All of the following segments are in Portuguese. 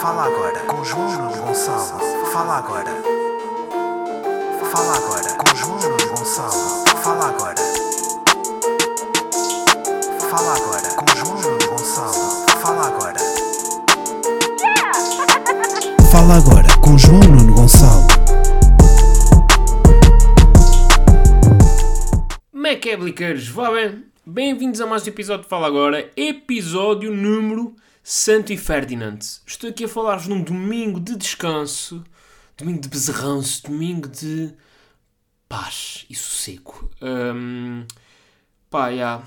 Fala agora com João Gonçalo. Fala agora. Fala agora com João Gonçalo. Fala agora. Fala agora com João Gonçalo. Fala agora. Fala agora com João Nuno Gonçalo. Como? Vá bem? Bem-vindos a mais um episódio de Fala Agora, episódio número Santo e Ferdinand. Estou aqui a falar-vos num domingo de descanso, domingo de bezerranço, domingo de paz e sossego. Hum, pá, já.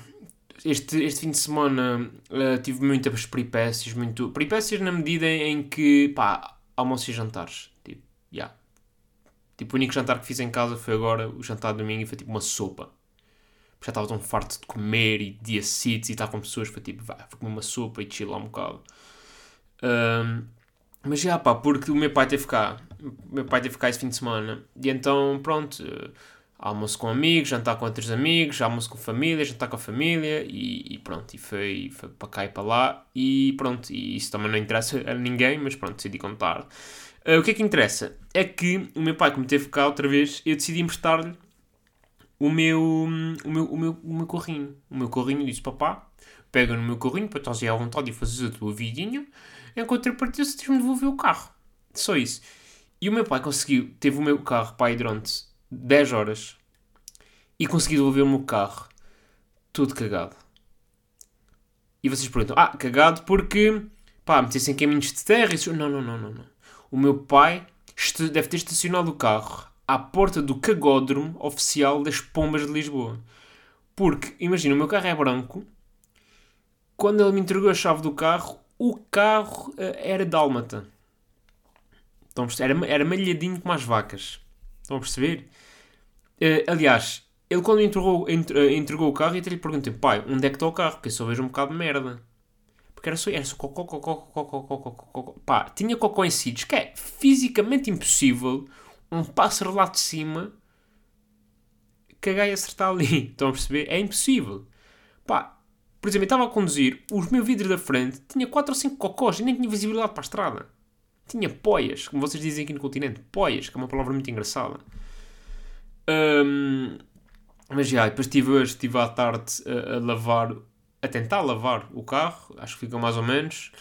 Este, este fim de semana uh, tive muitas peripécias, muito... Peripécias na medida em que, pá, almoço e jantares. Tipo, já. Tipo, o único jantar que fiz em casa foi agora o jantar de domingo e foi tipo uma sopa já estava tão farto de comer e dia sítios e estar com pessoas, foi tipo, vai, vou comer uma sopa e chilar um bocado. Um, mas já pá, porque o meu pai teve cá, o meu pai teve cá esse fim de semana, e então pronto, uh, almoço com amigos, jantar com outros amigos, almoço com família, jantar com a família, e, e pronto, e foi, foi para cá e para lá, e pronto, e isso também não interessa a ninguém, mas pronto, decidi contar. Uh, o que é que interessa? É que o meu pai, como teve cá outra vez, eu decidi emprestar-lhe o meu, o meu, o meu, o meu carrinho. O meu carrinho disse, papá, pega no meu carrinho para estás aí à vontade e fazer a tua vidinha, em contrapartida se tens-me devolver o carro. Só isso. E o meu pai conseguiu, teve o meu carro aí durante 10 horas e conseguiu devolver o meu carro todo cagado. E vocês perguntam, ah, cagado porque, pá, metesse em caminhos de terra e Não, não, não, não, não. O meu pai deve ter estacionado o carro à porta do cagódromo oficial das Pombas de Lisboa. Porque, imagina, o meu carro é branco. Quando ele me entregou a chave do carro, o carro uh, era dálmata. Estão era, era malhadinho como as vacas. Estão a perceber? Uh, aliás, ele quando entregou, entre, uh, entregou o carro, eu até lhe perguntei, pai, onde é que está o carro? Porque eu só vejo um bocado de merda. Porque era só, era só cocó, cocó, cocó, cocó, cocó, cocó. Pá, tinha cocó em sítios que é fisicamente impossível um pássaro lá de cima cagar e acertar ali. Estão a perceber? É impossível. Pá, por exemplo, eu estava a conduzir, o meu vidro da frente tinha 4 ou 5 cocós e nem tinha visibilidade para a estrada. Tinha poias, como vocês dizem aqui no continente. Poias, que é uma palavra muito engraçada. Um, mas já, depois estive hoje, estive à tarde a, a, lavar, a tentar lavar o carro, acho que fica mais ou menos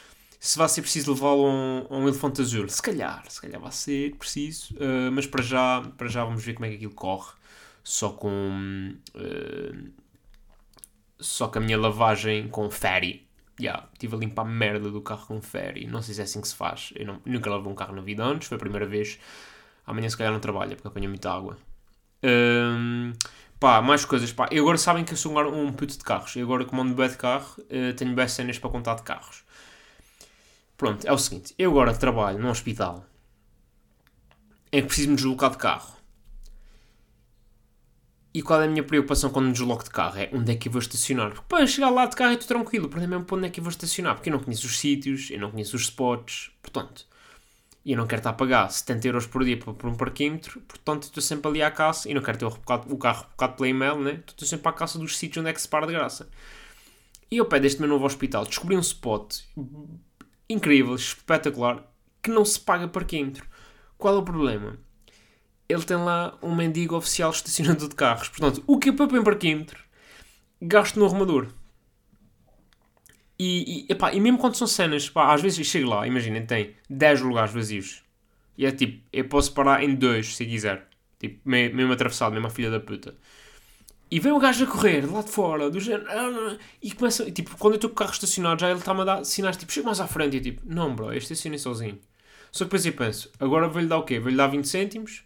se vai ser preciso levá-lo a, um, um, elefante azul. Se calhar, se calhar vai ser preciso, uh, mas para já, para já vamos ver como é que aquilo corre. Só com. Uh, só com a minha lavagem com ferry. Yeah, estive a limpar a merda do carro com ferry. Não sei se é assim que se faz. Eu não, nunca lavei um carro na vida antes, foi a primeira vez. Amanhã se calhar não trabalha porque apanha muita água. Um, pá, mais coisas. Pá. E agora sabem que eu sou um, puto de carros. E agora comando bem de carro, uh, tenho bem cenas para contar de carros. Pronto, é o seguinte. Eu agora trabalho num hospital em que preciso me deslocar de carro. E qual é a minha preocupação quando me desloco de carro? É onde é que eu vou estacionar. Porque para chegar lá de carro é tudo tranquilo. O problema é para onde é que eu vou estacionar. Porque eu não conheço os sítios, eu não conheço os spots. Portanto, e eu não quero estar a pagar 70 euros por dia por um parquímetro. Portanto, estou sempre ali à caça. E não quero ter o, carro rebocado pela e-mail, né? Estou sempre à caça dos sítios onde é que se para de graça. E eu pé deste meu novo hospital descobri um spot incrível, espetacular, que não se paga parquímetro. Qual é o problema? Ele tem lá um mendigo oficial estacionador de carros. Portanto, o que é para em parquímetro, gasto no arrumador. E, e, epá, e mesmo quando são cenas, pá, às vezes chego lá, imaginem, tem 10 lugares vazios. E é tipo, eu posso parar em dois se quiser. Tipo, mesmo atravessado, mesmo a filha da puta. E vem o gajo a correr lá de fora, do género. Ah, e começa. Tipo, quando eu estou com o carro estacionado, já ele está-me a dar sinais tipo, chega mais à frente. E tipo, não, bro, eu estacionei sozinho. Só que depois eu penso, agora vou-lhe dar o quê? Vou-lhe dar 20 cêntimos.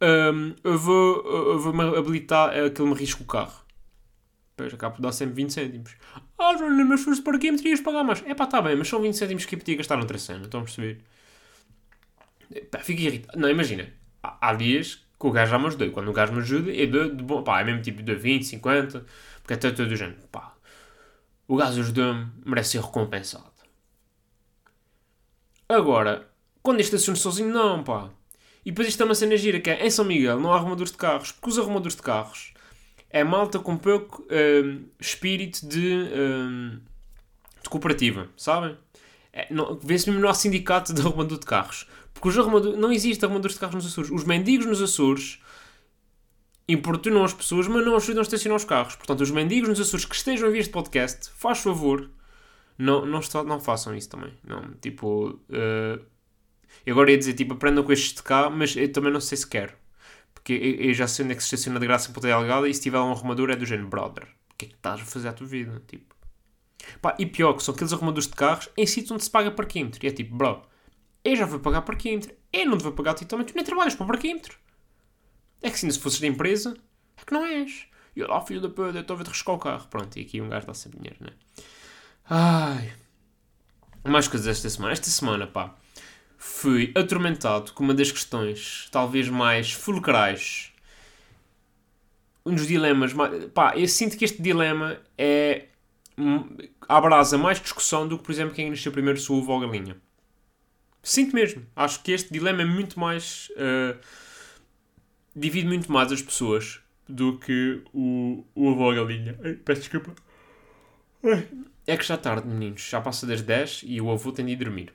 Um, eu vou, eu vou habilitar a que ele me risque o carro. Depois acabo de dar sempre 20 cêntimos. Ah, João, mas foste para aqui, me terias pagar mais. É pá, está bem, mas são 20 cêntimos que eu podia gastar noutra cena. Estão a perceber? Fico irritado. Não, imagina. Há dias que o gajo já me ajudou. Quando o gajo me ajuda, é de, de bom, pá, é mesmo tipo de 20, 50, porque até todo o género, pá, o gajo ajudou-me, merece ser recompensado. Agora, quando este assunto sozinho, não, pá. E depois isto é uma cena gira, que é, em São Miguel não há arrumadores de carros, porque os arrumadores de carros é malta com pouco hum, espírito de, hum, de cooperativa, sabem? É, não- Vê-se mesmo no sindicato de arrumador de carros. Porque os arrumador, não existe arrumadores de carros nos Açores. Os mendigos nos Açores importunam as pessoas, mas não ajudam a estacionar os carros. Portanto, os mendigos nos Açores que estejam a ver este podcast, faz favor, não, não, não façam isso também. Não, tipo, eh, eu agora ia dizer, tipo, aprendam com estes de cá, mas eu também não sei se quero. Porque eu, eu já sei onde é que se estaciona de graça em Ponta Delgada e se tiver um arrumador é do género, brother, o que é que estás a fazer à tua vida? Tipo, pá, e pior, que são aqueles arrumadores de carros em sítios onde se paga parquímetro. E é tipo, bro, eu já vou pagar parquímetro, eu não te vou pagar também, tu nem trabalhas para o parquímetro. É que assim, se fosses da empresa, é que não és. E eu lá, filho da puta, eu estou a ver-te riscar o carro. Pronto, e aqui um gajo dá sempre dinheiro, né? Ai. Mais coisas esta semana. Esta semana, pá, fui atormentado com uma das questões, talvez mais fulcrais. Um dos dilemas mais. Pá, eu sinto que este dilema é. Abrasa mais discussão do que, por exemplo, quem nasceu primeiro se o ovo ou galinha. Sinto mesmo. Acho que este dilema é muito mais. eh, divide muito mais as pessoas do que o, o avô ou a galinha. Ai, peço desculpa. Ai. É que já é tarde, meninos. Já passa das 10 e o avô tem de ir dormir.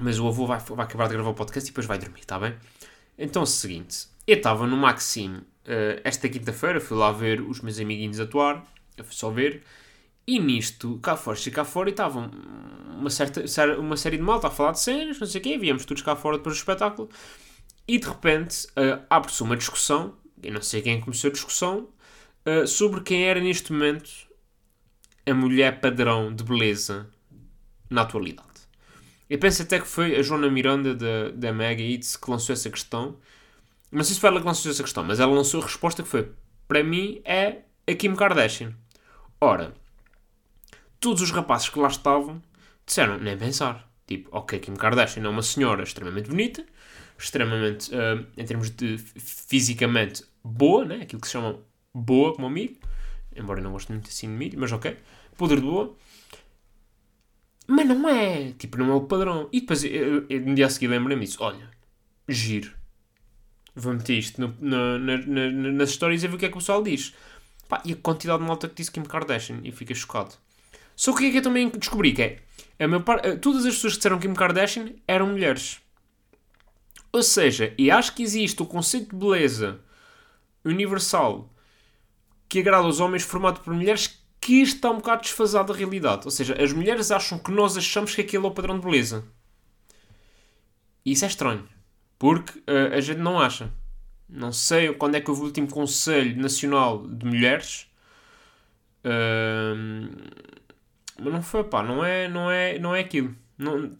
Mas o avô vai, vai acabar de gravar o podcast e depois vai dormir, está bem? Então é o seguinte. Eu estava no Maxime eh, esta quinta-feira, fui lá ver os meus amiguinhos atuar. Fui só ver. E nisto, cá fora, cheguei cá fora e estavam uma, certa, uma série de malta a falar de cenas, não sei o quê. Víamos todos cá fora depois do espetáculo. E de repente eh, abre-se uma discussão, eu não sei quem começou a discussão, eh, sobre quem era neste momento a mulher padrão de beleza na atualidade. Eu penso até que foi a Joana Miranda da, da Mega Hits que lançou essa questão. Não sei se foi ela que lançou essa questão, mas ela lançou a resposta que foi: para mim é a Kim Kardashian. Ora, todos os rapazes que lá estavam disseram: nem pensar. Tipo, ok, Kim Kardashian é uma senhora extremamente bonita, extremamente, ah, em termos de fisicamente boa, né? aquilo que se chama boa como amigo, embora eu não goste muito assim de milho, mas ok, poder de boa. Mas não é, tipo, não é o padrão. E depois, eu, eu, no dia a seguir lembrei-me disso, olha, giro. Vou meter isto no- na- nas histórias e ver o que é que o pessoal diz. Pá, e a quantidade de malta que disse Kim Kardashian, e fiquei chocado. Só que o que é que eu também descobri? Que é, a maior par- eh, todas as pessoas que disseram Kim Kardashian eram mulheres. Ou seja, e acho que existe o conceito de beleza universal que agrada aos homens formado por mulheres que está um bocado desfasado da realidade. Ou seja, as mulheres acham que nós achamos que aquele é o padrão de beleza. E isso é estranho. Porque eh, a gente não acha. Não sei quando é que houve o último Conselho Nacional de Mulheres. Ahm, mas não foi, pá, não é, não é, não é aquilo. Não,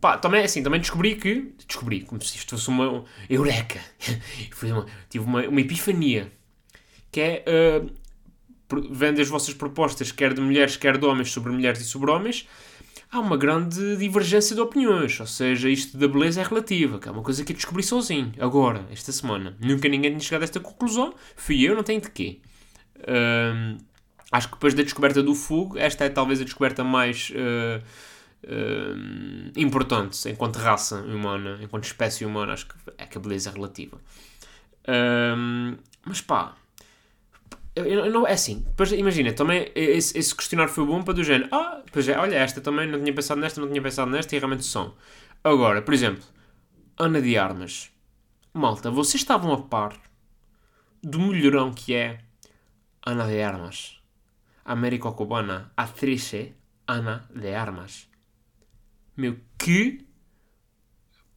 pá, também assim, também descobri que. Descobri, como se isto fosse uma. Eureka! Uma- tive uma, uma epifania. Que é. ah, vendo as vossas propostas, quer de mulheres, quer de homens, sobre mulheres e sobre homens, há uma grande divergência de opiniões. Ou seja, isto da beleza é relativa, que é uma coisa que eu descobri sozinho, agora, esta semana. Nunca ninguém tinha chegado a esta conclusão. Fui eu, não tenho de quê. Ahm, acho que depois da descoberta do fogo, esta é talvez a descoberta mais ah, ah, importante enquanto raça humana, enquanto espécie humana. Acho que é que a beleza é relativa. Ahm, mas pá, eu, eu não, é assim, depois imagina, também esse, esse questionário foi bom para do género, ah, pois é, olha, esta também não tinha pensado nesta, não tinha pensado nesta e realmente são. Agora, por exemplo, Ana de Armas. Malta, vocês estavam a par do mulherão que é Ana de Armas. Américo Cubana, atriz Ana de Armas. Meu, que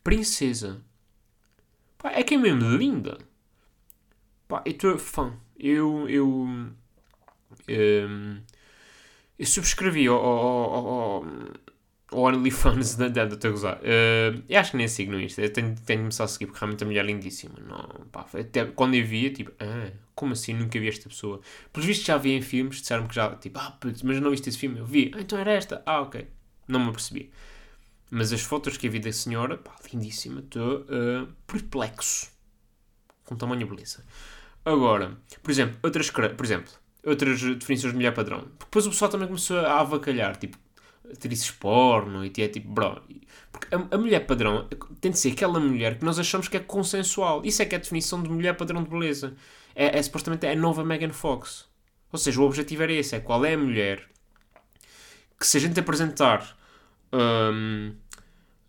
princesa. Pá, é que é mesmo linda. Pá, eu estou fã. Eu. Eu. ehm, eu subscrevi ao, ao, ao OnlyFans da da estou a gozar. Eh, eu acho que nem sigo no Insta. Eu tenho, tenho de começar a seguir porque realmente a mulher é lindíssima. Não, pá, até quando eu via, tipo, ah, como assim? Nunca vi esta pessoa. Pelos vistos já vi em filmes, disseram que já, tipo, ah, putz, mas não viste esse filme? Eu vi, ah, então era esta. Ah, ok. Não me apercebi. Mas as fotos que eu vi da senhora, pá, lindíssima. Estou eh, perplexo com tamanho beleza. Agora, por exemplo, outras, por exemplo, outras definições de mulher padrão. Depois o pessoal também começou a avacalhar, tipo, atrizes porno e é tipo, bro. Porque a, a mulher padrão tem de ser aquela mulher que nós achamos que é consensual. Isso é que é a definição de mulher padrão de beleza. É, é supostamente a nova Megan Fox. Ou seja, o objetivo era esse: é qual é a mulher que se a gente apresentar hum,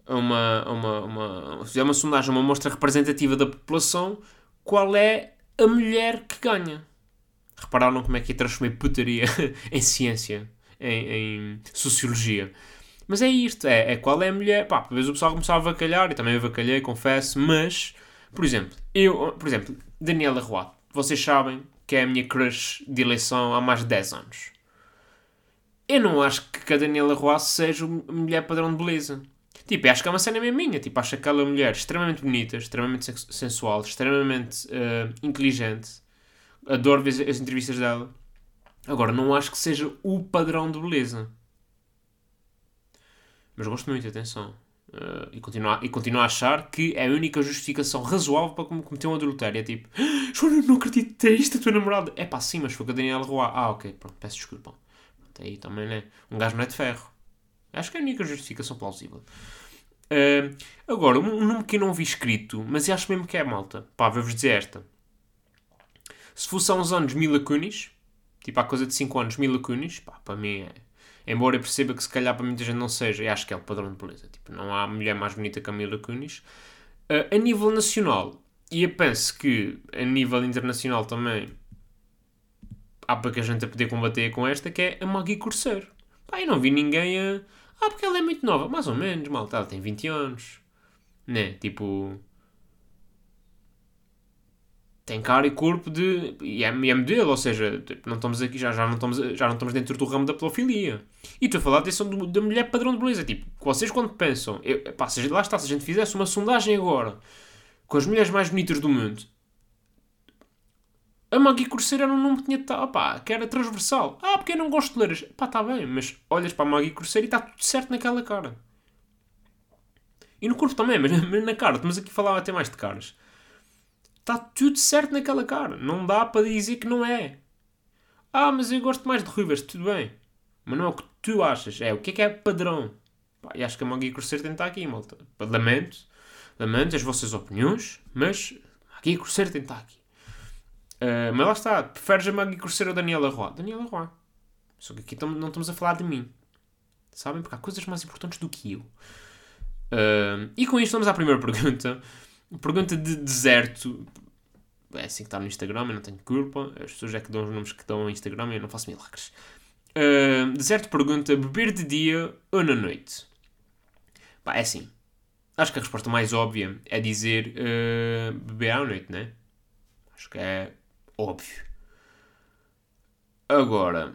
uma, uma, uma, uma sondagem, uma amostra representativa da população, qual é a mulher que ganha. Repararam como é que é transformei putaria em ciência, em, em, sociologia. Mas é isto, é, é qual é a mulher. Pá, por vezes o pessoal começava a avacalhar, e também avacalhei, confesso, mas, por exemplo, eu, por exemplo, Daniela Roy, vocês sabem que é a minha crush de eleição há mais de 10 anos. Eu não acho que a Daniela Roy seja uma mulher padrão de beleza. Tipo, acho que é uma cena mesmo minha. Tipo, acho aquela mulher extremamente bonita, extremamente sensual, extremamente uh, inteligente. Adoro ver as entrevistas dela. Agora, não acho que seja o padrão de beleza. Mas gosto muito, atenção. Uh, e, continuo a, e continuo a achar que é a única justificação razoável para cometer um adultério. É tipo, ah, não acredito é isto a tua namorada. É pá, sim, mas foi com a Daniela Roy. Ah, ok, pronto, peço desculpa. Pronto, aí também, né? Um gajo não é de ferro. Acho que é a única justificação plausível. Uh, agora, um nome que eu não vi escrito, mas acho mesmo que é malta. Pá, vou-vos dizer esta. Se fosse há uns anos Mila Kunis, tipo há coisa de 5 anos Mila Kunis, pá, para mim é. Embora eu perceba que se calhar para muita gente não seja, eu acho que é o padrão de beleza. Tipo, não há mulher mais bonita que a Mila Kunis. Uh, a nível nacional, e eu penso que a nível internacional também há para que a gente a poder combater com esta, que é a Maggie Corsair. Pá, eu não vi ninguém a ah, porque ela é muito nova. Mais ou menos, malta. Ela tem 20 anos. Né? Tipo. Tem cara e corpo de. E é, é modelo, ou seja, tipo, não estamos aqui, já, já, não estamos, já não estamos dentro do ramo da pedofilia. E estou a falar atenção da mulher padrão de beleza. Tipo, vocês quando pensam. Eu, pá, lá está, se a gente fizesse uma sondagem agora com as mulheres mais bonitas do mundo a Maggie Corsair era um nome que tinha tal, pá, que era transversal. Ah, porque eu não gosto de ler. Pá, está bem, mas olhas para a Maggie Corsair e está tudo certo naquela cara. E no corpo também, mas, na cara. Estamos aqui a falar até mais de caras. Está tudo certo naquela cara. Não dá para dizer que não é. Ah, mas eu gosto mais de ruivas. Tudo bem. Mas não é o que tu achas. É o que é que é padrão. Pá, e acho que a Maggie Corsair tem que estar aqui, malta. Lamento. Lamento as vossas opiniões, mas a Maggie Corsair tem que estar aqui. Uh, mas lá está, preferes a Maggie Corsair ou a Daniela Roy? Daniela Roy. Só que aqui não estamos a falar de mim. Sabem? Porque há coisas mais importantes do que eu. Uh, e com isto vamos à primeira pergunta. Pergunta de deserto. É assim que está no Instagram, eu não tenho culpa. As pessoas é que dão os nomes que dão no Instagram e eu não faço milagres. Uh, deserto pergunta: beber de dia ou na noite? Pá, é assim. Acho que a resposta mais óbvia é dizer uh, beber à noite, né? Acho que é óbvio. Agora,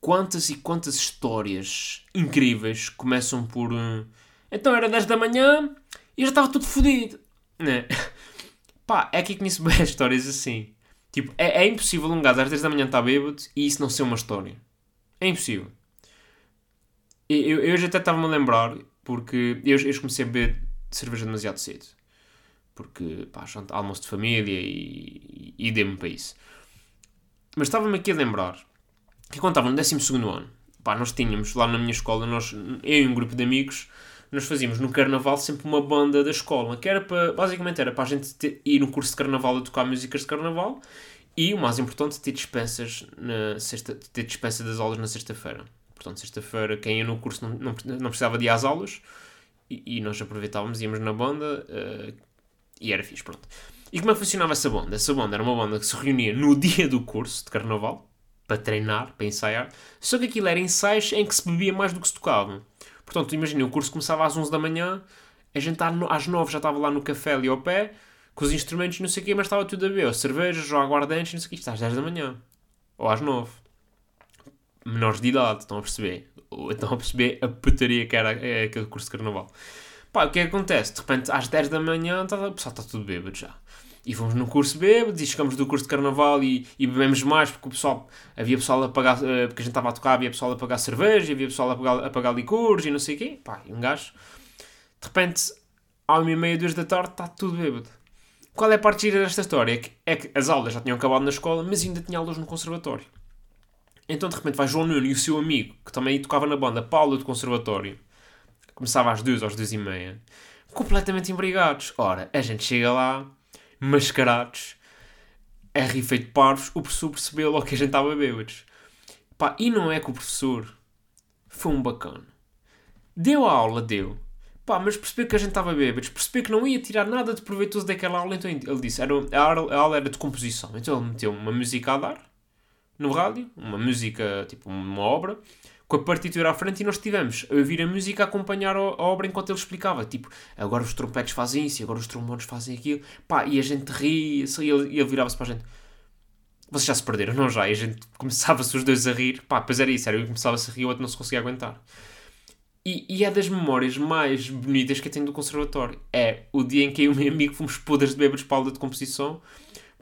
quantas e quantas histórias incríveis começam por. Uh, então era 10 da manhã e já estava tudo fodido. Né? Pá, é que conheço bem histórias assim. Tipo, é, é impossível um gajo às 10 da manhã estar bêbado e isso não ser uma história. É impossível. Eu, eu, já até estava-me a lembrar, porque eu, eu comecei a beber cerveja demasiado cedo porque pá, almoço de família e, e, e dê-me para isso. Mas estava-me aqui a lembrar que quando estava no 12 ano, pá, nós tínhamos lá na minha escola, nós, eu e um grupo de amigos, nós fazíamos no carnaval sempre uma banda da escola, que era para, basicamente era para a gente ter, ir no curso de carnaval a tocar músicas de carnaval e o mais importante, ter dispensas na sexta, ter dispensa das aulas na sexta-feira. Portanto, sexta-feira, quem ia no curso não, não, não precisava de ir às aulas e, e nós aproveitávamos, íamos na banda, uh, e era fixe, pronto. E como é que funcionava essa banda? Essa banda era uma banda que se reunia no dia do curso de carnaval, para treinar, para ensaiar, só que aquilo era ensaios em que se bebia mais do que se tocava. Portanto, imaginem, o curso começava às 11 da manhã, a gente às 9 já estava lá no café ali ao pé, com os instrumentos não sei o quê, mas estava tudo a beber, cervejas, ou aguardentes, não sei o quê, isto às 10 da manhã. Ou às 9. Menores de idade, estão a perceber? Estão a perceber a putaria que era é, aquele curso de carnaval. Pá, o que é que acontece? De repente, às 10 da manhã, tá, o pessoal está tudo bêbado já. E fomos no curso bêbado e chegamos do curso de carnaval e, e bebemos mais porque o pessoal, havia pessoal a pagar, uh, porque a gente estava a tocar, havia pessoal a pagar cerveja, havia pessoal a pagar, a pagar licores e não sei o quê. Pá, e um gajo, de repente, à uma e meia, duas da tarde, está tudo bêbado. Qual é a parte gira desta história? É que, é que as aulas já tinham acabado na escola, mas ainda tinha aulas no conservatório. Então, de repente, vai João Nuno e o seu amigo, que também tocava na banda, Paulo do conservatório, Começava às duas, às duas e meia. Completamente embriagados. Ora, a gente chega lá, mascarados, a rir feito parvos, o professor percebeu logo que a gente estava bêbados. Pá, e não é que o professor foi um bacana. Deu a aula, deu. Pá, mas percebeu que a gente estava bêbados, percebeu que não ia tirar nada de proveitoso daquela aula, então ele disse, era, a aula era de composição. Então ele meteu uma música a dar, no rádio, uma música, tipo uma obra, com a partitura à frente e nós estivemos a ouvir a música a acompanhar a, a obra enquanto ele explicava. Tipo, agora os trompetes fazem isso, agora os trombones fazem aquilo. Pá, e a gente ria, e ele, ele virava-se para a gente. Vocês já se perderam, não já? E a gente começava-se os dois a rir. Pá, pois era isso, era eu começava-se a rir o outro não se conseguia aguentar. E, e, é das memórias mais bonitas que eu tenho do conservatório. É o dia em que eu e o meu amigo fomos podres de bêbados para a aula de composição.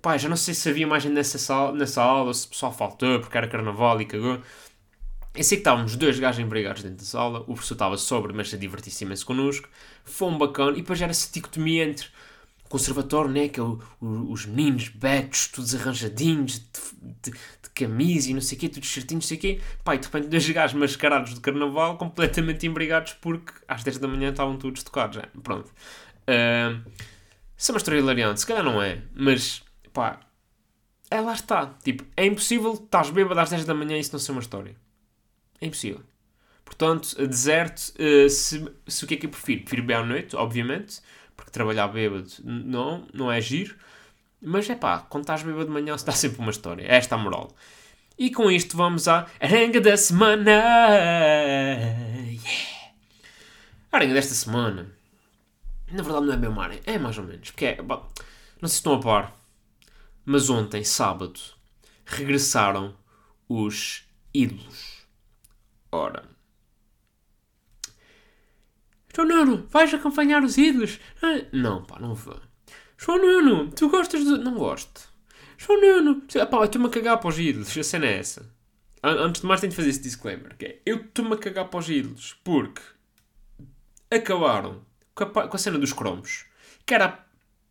Pá, já não sei se havia mais nessa, sala, nessa aula, se o pessoal faltou porque era carnaval e cagou. Eu sei que estávamos dois gajos embriagados dentro da sala, o professor estava sobre, mas a divertir-se imenso connosco. Foi um bacana. E depois era essa dicotomia entre conservatório, né, que é o, o, os meninos betos, todos arranjadinhos, de, de, de, camisa e não sei o quê, todos certinhos, não sei o quê. Pá, e de repente dois gajos mascarados de carnaval, completamente embriagados, porque às 10 da manhã estavam todos tocados. É, pronto. Uh, isso é uma história hilariante, se calhar não é, mas pá, é lá está. Tipo, é impossível estás bêbado às 10 da manhã e isso não ser uma história. É impossível. Portanto, deserto, uh, se, se o que é que eu prefiro? Prefiro bem à noite, obviamente, porque trabalhar bêbado não, não é giro. Mas é pá, quando estás bêbado de manhã, se dá sempre uma história. É esta a moral. E com isto vamos à arenga da semana. Yeah. A arenga desta semana, na verdade não é bem uma arenga, é mais ou menos. Porque é, não sei se estão a par, mas ontem, sábado, regressaram os ídolos. Ora. João Nuno, vais acompanhar os ídolos? Ah, não, pá, não vou. João Nuno, tu gostas de. Não gosto. João Nuno, pá, eu estou-me a cagar para os ídolos, a cena é essa. Antes de mais, tenho de fazer esse disclaimer: que é, eu estou-me a cagar para os ídolos porque acabaram com a, com a cena dos cromos, que era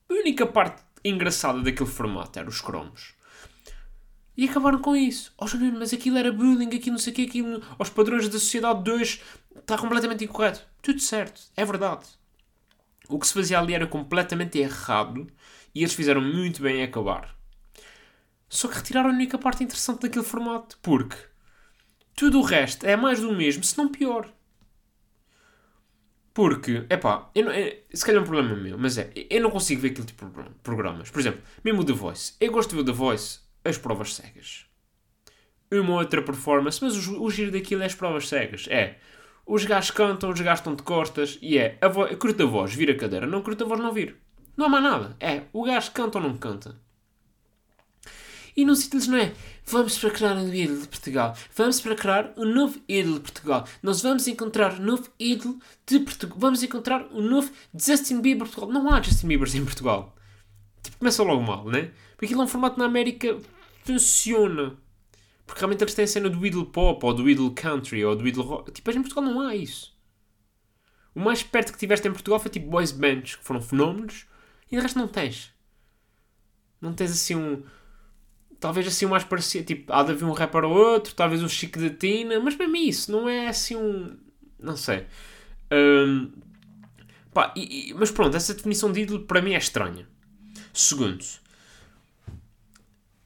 a única parte engraçada daquele formato, era os cromos. E acabaram com isso. Oh, Juliano, mas aquilo era bullying, aquilo não sei o quê, aquilo aos padrões da sociedade 2 está completamente incorreto. Tudo certo, é verdade. O que se fazia ali era completamente errado e eles fizeram muito bem em acabar. Só que retiraram a única parte interessante daquele formato, porque tudo o resto é mais do mesmo, se não pior. Porque, epá, eu não, se calhar é um problema meu, mas é, eu não consigo ver aquele tipo de programas. Por exemplo, mesmo o The Voice. Eu gosto de ver o The Voice as provas cegas. Uma outra performance, mas o, o giro daquilo é as provas cegas. É, os gajos cantam, os gajos estão de costas e é, a, curta a voz vira a cadeira, não curta a voz não vir. Não há mais nada. É, o gajo canta ou não canta. E nos títulos não é vamos para criar um ídolo de Portugal, vamos para criar um novo ídolo de Portugal, nós vamos encontrar um novo ídolo de Portugal, vamos encontrar um novo Justin Bieber de Portugal. Não há Justin Bieber em Portugal. Tipo, começa logo mal, né? Porque aquilo é um formato na América funciona. Porque realmente eles têm a cena do Idol Pop, ou do Idol Country, ou do Idol Rock. Tipo, em Portugal não há isso. O mais perto que tiveste em Portugal foi tipo boys bands, que foram fenómenos, e de resto não tens. Não tens assim um. Talvez assim o mais parecido. Tipo, há de haver um rapper ou outro, talvez um Chico da Tina, mas para mim isso não é assim um. Não sei. Um, pá, e, e, mas pronto, essa definição de ídolo para mim é estranha. Segundo,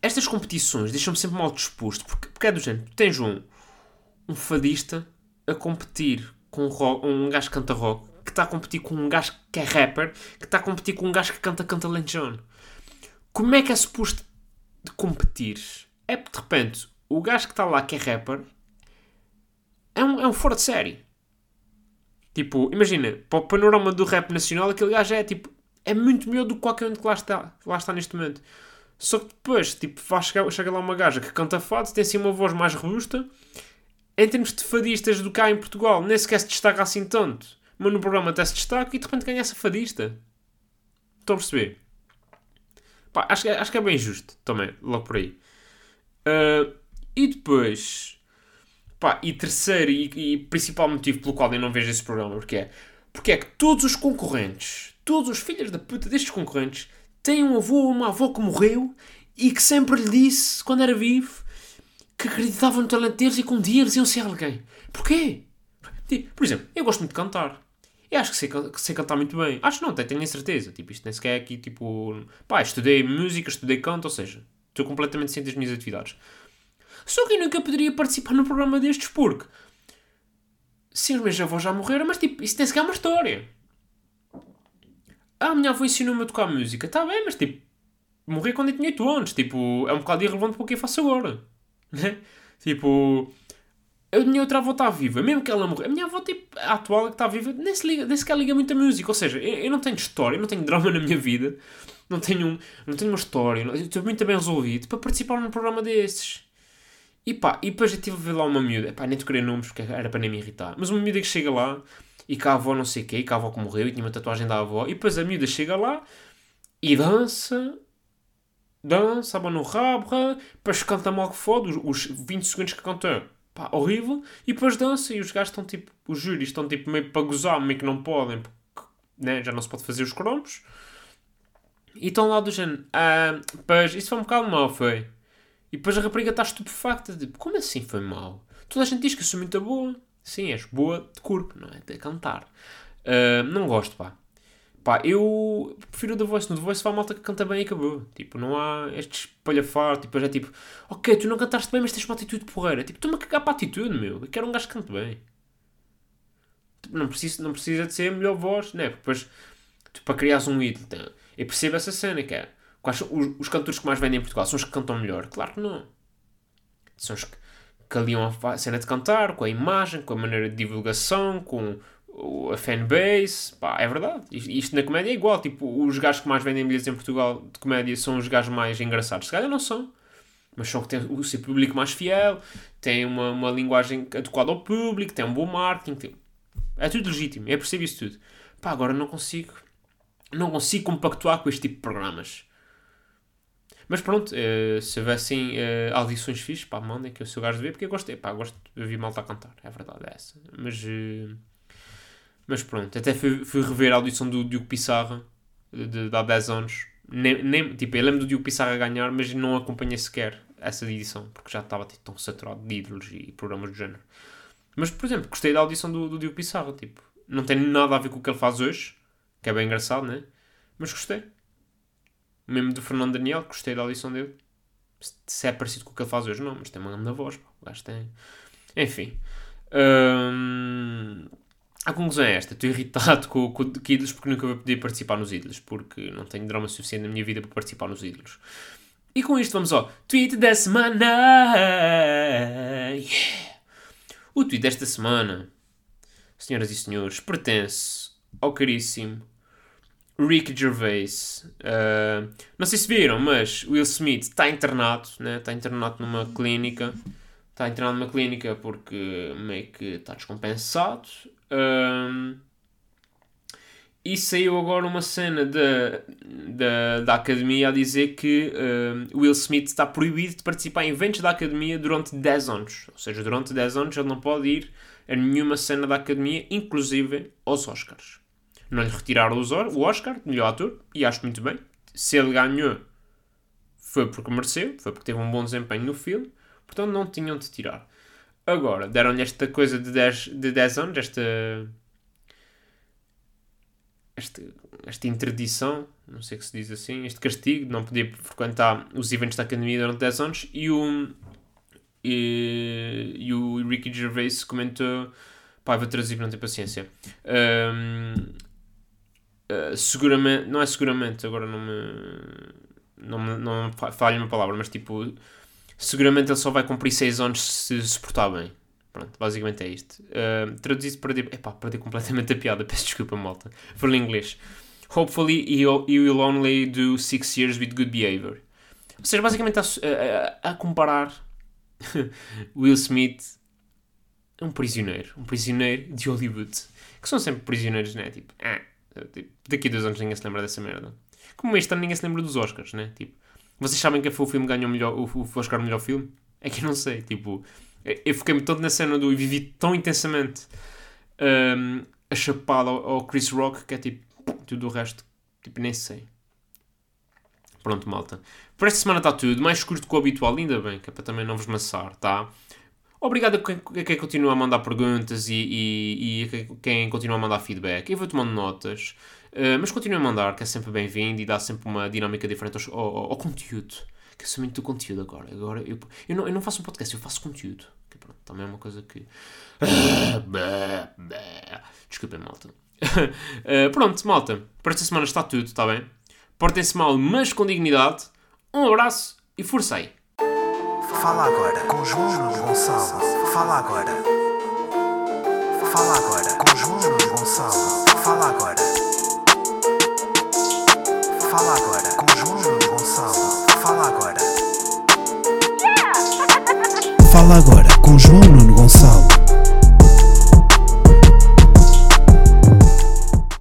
estas competições deixam-me sempre mal disposto, porque, porque é do género, tens um, um fadista a competir com um, rock, um gajo que canta rock, que está a competir com um gajo que é rapper, que está a competir com um gajo que canta canta John. Como é que é suposto de competir? É de repente o gajo que está lá que é rapper é um, é um fora de série. Tipo, imagina, para o panorama do rap nacional, aquele gajo é tipo, é muito melhor do que qualquer um que lá está, lá está neste momento. Só que depois, tipo, faz chegar, chega lá uma gaja que canta fado, tem assim uma voz mais robusta. Em termos de fadistas do cá em Portugal, nem sequer se destaca assim tanto. Mas no programa até se destaca e de repente ganha essa fadista. Estão a perceber? Pá, acho, acho que é bem justo também, logo por aí. Uh, e depois, pá, e terceiro e, e, principal motivo pelo qual eu não vejo esse programa, porque é, porque é que todos os concorrentes, todos os filhos da puta destes concorrentes, tem um avô ou uma avó que morreu e que sempre lhe disse, quando era vivo, que acreditava no talento deles e que um dia eles iam ser alguém. Porquê? Por exemplo, eu gosto muito de cantar. Eu acho que sei, que sei cantar muito bem. Acho não, até tenho a certeza. Tipo, isto nem sequer é aqui, tipo... Pá, estudei música, estudei canto, ou seja, estou completamente ciente das minhas atividades. Só que eu nunca poderia participar num programa destes porque... sim, os meus avós já morreram, mas tipo, isso tem sequer uma história. Ah, a minha avó ensinou-me a tocar música. Está bem, mas tipo, morri quando eu tinha 8 anos. Tipo, é um bocado irrelevante para o que eu faço agora. Né? tipo, a minha outra avó está viva, mesmo que ela morra. A minha avó, tipo, a atual que está viva, nem, se liga, nem sequer liga muito a música. Ou seja, eu, eu, não tenho história, eu não tenho drama na minha vida, não tenho, um, não tenho uma história, não, estou muito bem resolvido para participar num programa desses. E pá, e depois eu tive a ver lá uma miúda, pá, nem toquei nomes porque era para nem me irritar, mas uma miúda que chega lá e que a avó não sei o quê, e que a avó que morreu e tinha uma tatuagem da avó, e depois a miúda chega lá e dança dança, abana no rabo, depois canta mal que fode, os, os 20 segundos que canta, pá, horrível, e depois dança e os gajos estão tipo, os júris estão tipo meio para gozar, meio que não podem, porque né, já não se pode fazer os cromos, e estão lá do género, ah, pois, isso foi um bocado mal, foi. E depois a rapariga está estupefacta, tipo, como assim foi mal? Toda a gente diz que eu sou muito boa. Sim, és boa de corpo, não é? De cantar. Uh, não gosto, pá. Pá, eu prefiro o The Voice. No The Voice vai a malta que canta bem e acabou. Tipo, não há este espalhafato. Tipo, é tipo, ok, tu não cantaste bem, mas tens uma atitude porreira. Tipo, estou-me a cagar para a atitude, meu. Eu quero um gajo que cante bem. Tipo, não, precisa, não precisa de ser a melhor voz, né? Porque depois, tu, para criares um ídolo, eu percebo essa cena, é. Quais os, os cantores que mais vendem em Portugal? São os que cantam melhor? Claro que não. São os que, que aliam a cena de cantar, com a imagem, com a maneira de divulgação, com a fanbase, pá, é verdade. Isto na comédia é igual. Tipo, os gajos que mais vendem bilhetes em Portugal de comédia são os gajos mais engraçados. Se calhar não são. Mas são que têm o seu público mais fiel, têm uma, uma linguagem adequada ao público, têm um bom marketing. É tudo legítimo. É percebo isso tudo. Pá, agora não consigo. Não consigo compactuar com este tipo de programas. Mas pronto, uh, se houvessem uh, audições fixas, pá, mandem que eu sou gajo de ver, porque eu gostei, pá, gosto de ouvir malta a cantar, é verdade, é essa. Mas. Uh, mas pronto, até fui, fui rever a audição do Diogo Pissarra de, de, de há 10 anos. Nem, nem, tipo, eu lembro do Diogo Pissarra ganhar, mas não acompanhei sequer essa edição, porque já estava tipo, tão saturado de ídolos e programas do género. Mas, por exemplo, gostei da audição do, do Diogo Pissarra, tipo, não tem nada a ver com o que ele faz hoje, que é bem engraçado, né? Mas gostei. Mesmo do Fernando Daniel, gostei da audição dele. Se é parecido com o que ele faz hoje, não, mas tem uma grande voz, pá. o gajo tem. Enfim. Hum... A conclusão é esta: estou irritado com, com, com ídolos porque nunca vou poder participar nos ídolos, porque não tenho drama suficiente na minha vida para participar nos ídolos. E com isto vamos ao tweet da semana. Yeah. O tweet desta semana, senhoras e senhores, pertence ao caríssimo Rick Gervais. Uh, não sei se viram, mas Will Smith está internado, né? está internado numa clínica. Está internado numa clínica porque meio que está descompensado. Um, e saiu agora uma cena da, da, da academia a dizer que um, Will Smith está proibido de participar em eventos da academia durante 10 anos. Ou seja, durante 10 anos ele não pode ir a nenhuma cena da academia, inclusive aos Oscars. Não lhe retiraram o Oscar de melhor ator, e acho muito bem. Se ele ganhou, foi porque mereceu, foi porque teve um bom desempenho no filme, portanto não tinham de tirar. Agora, deram-lhe esta coisa de 10, de 10 anos, esta, esta, esta interdição, não sei o que se diz assim, este castigo de não poder frequentar os eventos da academia durante 10 anos e o, e, e o Ricky Gervais comentou pá, vou traduzir não tenho paciência um, eh, seguramente, não é seguramente agora não me não não me falha uma palavra, mas tipo seguramente ele só vai cumprir 6 anos se se portar bem. Pronto, basicamente é isto. Uh, traduzido para. Epá, perdi completamente a piada, peço desculpa, malta. Foi em inglês. Hopefully you will only do 6 years with good behavior. Ou seja, basicamente a, a, a comparar Will Smith a um prisioneiro. Um prisioneiro de Hollywood. Que são sempre prisioneiros, né? Tipo, ah, tipo, daqui a dois anos ninguém se lembra dessa merda. Como este ano ninguém se lembra dos Oscars, né? Tipo, vocês sabem que foi o filme que ganhou melhor, o, o melhor filme? É que eu não sei, tipo... Eu fiquei-me tanto na cena do... E vivi tão intensamente um, a chapada ao, ao, Chris Rock que é tipo... Tudo o resto, tipo, nem sei. Pronto, malta. Por esta semana está tudo. Mais curto que o habitual, ainda bem, que é para também não vos maçar, tá? Obrigado a quem, continua a mandar perguntas e, e, e a quem continua a mandar feedback. Eu vou tomando notas. Uh, mas continue a mandar, que é sempre bem-vindo e dá sempre uma dinâmica diferente ao, ao, ao, conteúdo. Que eu sou muito do conteúdo agora. agora eu, eu, não, eu não faço um podcast, eu faço conteúdo. Que pronto, também é uma coisa que. Desculpem, malta. Uh, pronto, malta. Para esta semana está tudo, está bem? Portem-se mal, mas com dignidade. Um abraço e aí. Fala agora com João Gonçalo. Fala agora. Fala agora